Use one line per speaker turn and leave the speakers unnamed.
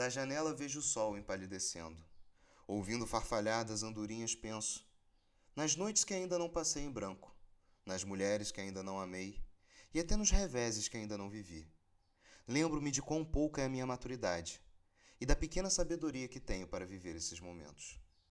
Da janela vejo o sol empalidecendo. Ouvindo farfalhadas andorinhas penso. Nas noites que ainda não passei em branco. Nas mulheres que ainda não amei. E até nos reveses que ainda não vivi. Lembro-me de quão pouca é a minha maturidade. E da pequena sabedoria que tenho para viver esses momentos.